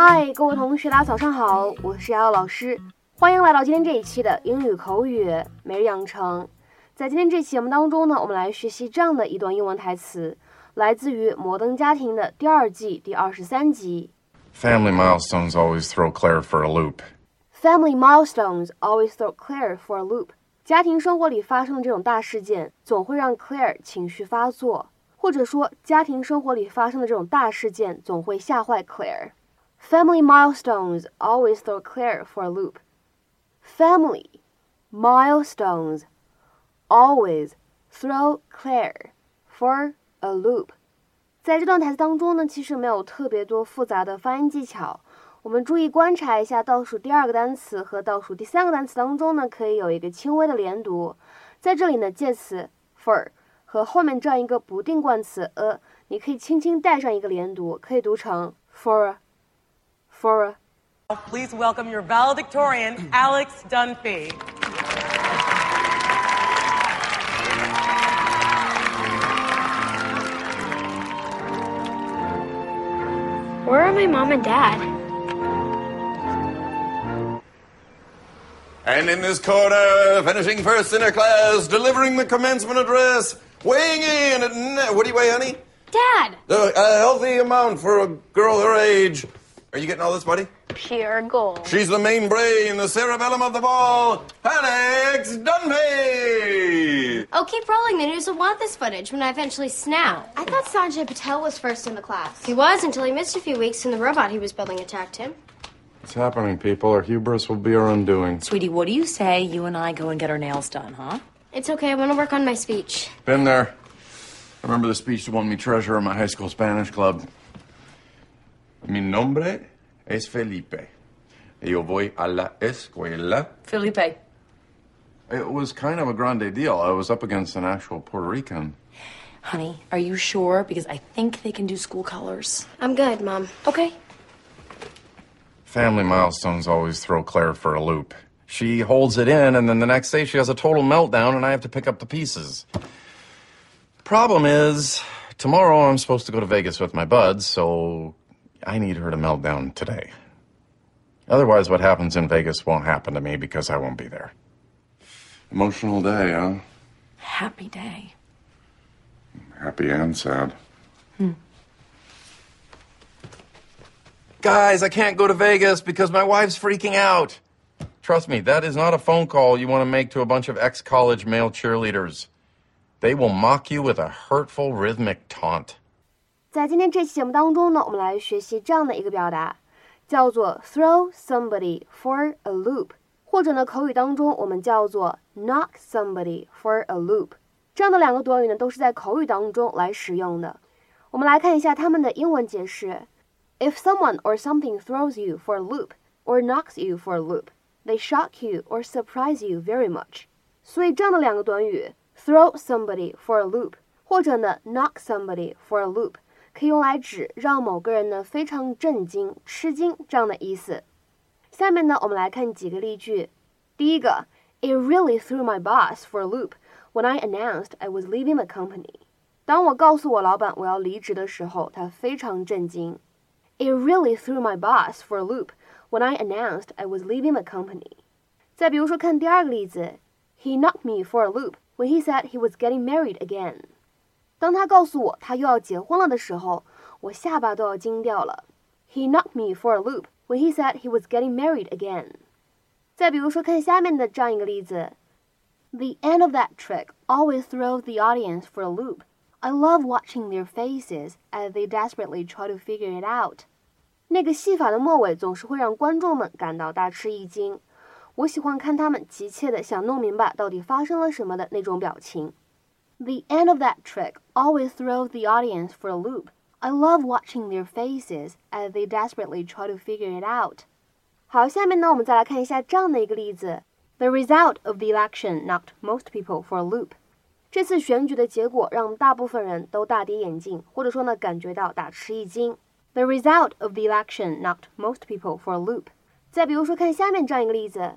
嗨，各位同学，大家早上好，我是瑶瑶老师，欢迎来到今天这一期的英语口语每日养成。在今天这期节目当中呢，我们来学习这样的一段英文台词，来自于《摩登家庭》的第二季第二十三集。Family milestones always throw Claire for a loop. Family milestones always throw Claire for a loop. 家庭生活里发生的这种大事件，总会让 Claire 情绪发作，或者说，家庭生活里发生的这种大事件总会吓坏 Claire。Family milestones always throw Claire for a loop. Family milestones always throw Claire for a loop. 在这段台词当中呢，其实没有特别多复杂的发音技巧。我们注意观察一下倒数第二个单词和倒数第三个单词当中呢，可以有一个轻微的连读。在这里呢，介词 for 和后面这样一个不定冠词 a，你可以轻轻带上一个连读，可以读成 for for。Please welcome your valedictorian, Alex Dunphy. Where are my mom and dad? And in this corner, finishing first in her class, delivering the commencement address, weighing in at. What do you weigh, honey? Dad! Uh, a healthy amount for a girl her age. Are you getting all this, buddy? Pure gold. She's the main brain, the cerebellum of the ball, Alex Dunphy! Oh, keep rolling. The news will want this footage when I eventually snap. I thought Sanjay Patel was first in the class. He was until he missed a few weeks and the robot he was building attacked him. It's happening, people? Our hubris will be our undoing. Sweetie, what do you say you and I go and get our nails done, huh? It's okay. I want to work on my speech. Been there. I remember the speech that won me treasure in my high school Spanish club. Mi nombre es Felipe. Yo voy a la escuela. Felipe. It was kind of a grande deal. I was up against an actual Puerto Rican. Honey, are you sure? Because I think they can do school colors. I'm good, Mom. Okay. Family milestones always throw Claire for a loop. She holds it in, and then the next day she has a total meltdown, and I have to pick up the pieces. Problem is, tomorrow I'm supposed to go to Vegas with my buds, so I need her to melt down today. Otherwise, what happens in Vegas won't happen to me because I won't be there. Emotional day, huh? Happy day. Happy and sad. Hmm. Guys, I can't go to Vegas because my wife's freaking out. Trust me, that is not a phone call you want to make to a bunch of ex college male cheerleaders. They will mock you with a hurtful rhythmic taunt. 在今天这期节目当中呢，我们来学习这样的一个表达，叫做 throw somebody for a loop，或者呢口语当中我们叫做 knock somebody for a loop。这样的两个短语呢，都是在口语当中来使用的。我们来看一下它们的英文解释。If someone or something throws you for a loop or knocks you for a loop, they shock you or surprise you very much。所以这样的两个短语 throw somebody for a loop，或者呢 knock somebody for a loop， 可以用来指让某个人呢非常震惊、吃惊这样的意思。下面呢，我们来看几个例句。第一个，It really threw my boss for a loop when I announced I was leaving the company。当我告诉我老板我要离职的时候，他非常震惊。It really threw my boss for a loop when I announced I was leaving the company。再比如说，看第二个例子，He knocked me for a loop when he said he was getting married again。 当他告诉我他又要结婚了的时候，我下巴都要惊掉了。He knocked me for a loop when he said he was getting married again。再比如说，看下面的这样一个例子，The end of that trick always throws the audience for a loop. I love watching their faces as they desperately try to figure it out. 那个戏法的末尾总是会让观众们感到大吃一惊。我喜欢看他们急切的想弄明白到底发生了什么的那种表情。 The end of that trick always throws the audience for a loop. I love watching their faces as they desperately try to figure it out. 好，下面呢，我们再来看一下这样的一个例子。The result of the election knocked most people for a loop. 这次选举的结果让大部分人都大跌眼镜，或者说呢，感觉到大吃一惊。The result of the election knocked most people for a loop. 再比如说，看下面这样一个例子：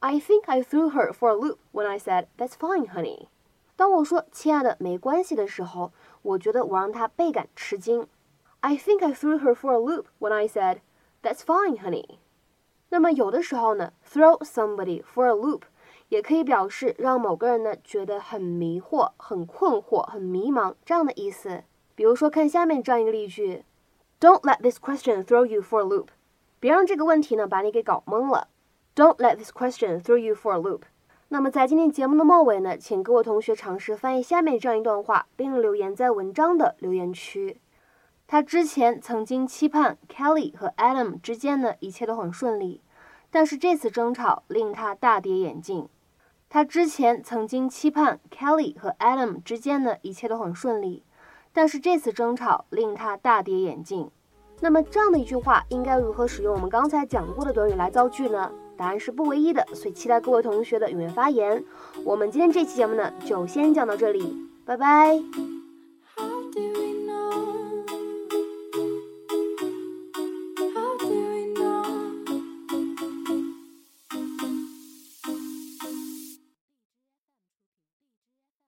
I think I threw her for a loop when I said "That's fine, honey." 当我说“亲爱的，没关系”的时候，我觉得我让他倍感吃惊。I think I threw her for a loop when I said That's fine, honey。那么有的时候呢，throw somebody for a loop 也可以表示让某个人呢觉得很迷惑、很困惑、很迷茫这样的意思。比如说，看下面这样一个例句：Don't let this question throw you for a loop。别让这个问题呢把你给搞懵了。Don't let this question throw you for a loop。那么在今天节目的末尾呢，请各位同学尝试翻译下面这样一段话，并留言在文章的留言区。他之前曾经期盼 Kelly 和 Adam 之间呢一切都很顺利，但是这次争吵令他大跌眼镜。他之前曾经期盼 Kelly 和 Adam 之间呢一切都很顺利，但是这次争吵令他大跌眼镜。那么这样的一句话应该如何使用我们刚才讲过的短语来造句呢？答案是不唯一的所以期待各位同学的踊跃发言。我们今天这期节目呢就先讲到这里拜拜。